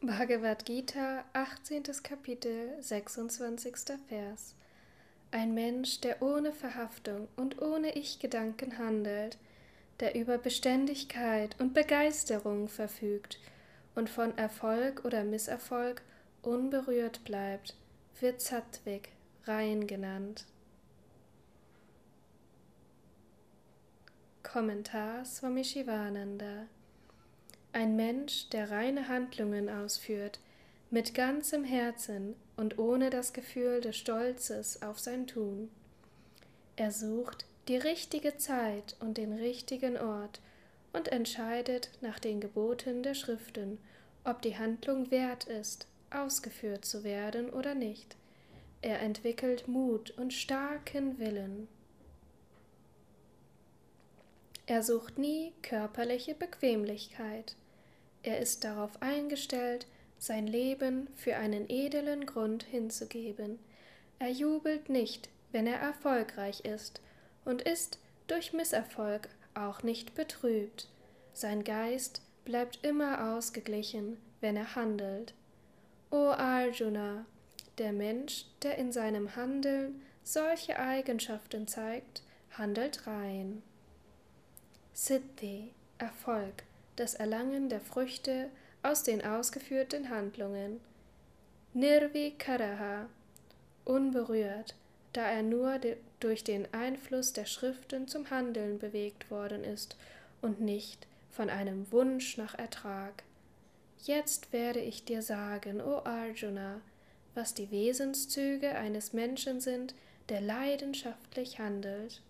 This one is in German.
Bhagavad Gita, 18. Kapitel, 26. Vers. Ein Mensch, der ohne Verhaftung und ohne Ich-Gedanken handelt, der über Beständigkeit und Begeisterung verfügt und von Erfolg oder Misserfolg unberührt bleibt, wird Sattvik, rein genannt. Kommentar Swami Shivananda ein Mensch, der reine Handlungen ausführt, mit ganzem Herzen und ohne das Gefühl des Stolzes auf sein Tun. Er sucht die richtige Zeit und den richtigen Ort und entscheidet nach den Geboten der Schriften, ob die Handlung wert ist, ausgeführt zu werden oder nicht. Er entwickelt Mut und starken Willen. Er sucht nie körperliche Bequemlichkeit. Er ist darauf eingestellt, sein Leben für einen edlen Grund hinzugeben. Er jubelt nicht, wenn er erfolgreich ist, und ist durch Misserfolg auch nicht betrübt. Sein Geist bleibt immer ausgeglichen, wenn er handelt. O Arjuna, der Mensch, der in seinem Handeln solche Eigenschaften zeigt, handelt rein. Siddhi, Erfolg, das Erlangen der Früchte aus den ausgeführten Handlungen. Nirvikaraha, unberührt, da er nur durch den Einfluss der Schriften zum Handeln bewegt worden ist und nicht von einem Wunsch nach Ertrag. Jetzt werde ich dir sagen, o Arjuna, was die Wesenszüge eines Menschen sind, der leidenschaftlich handelt.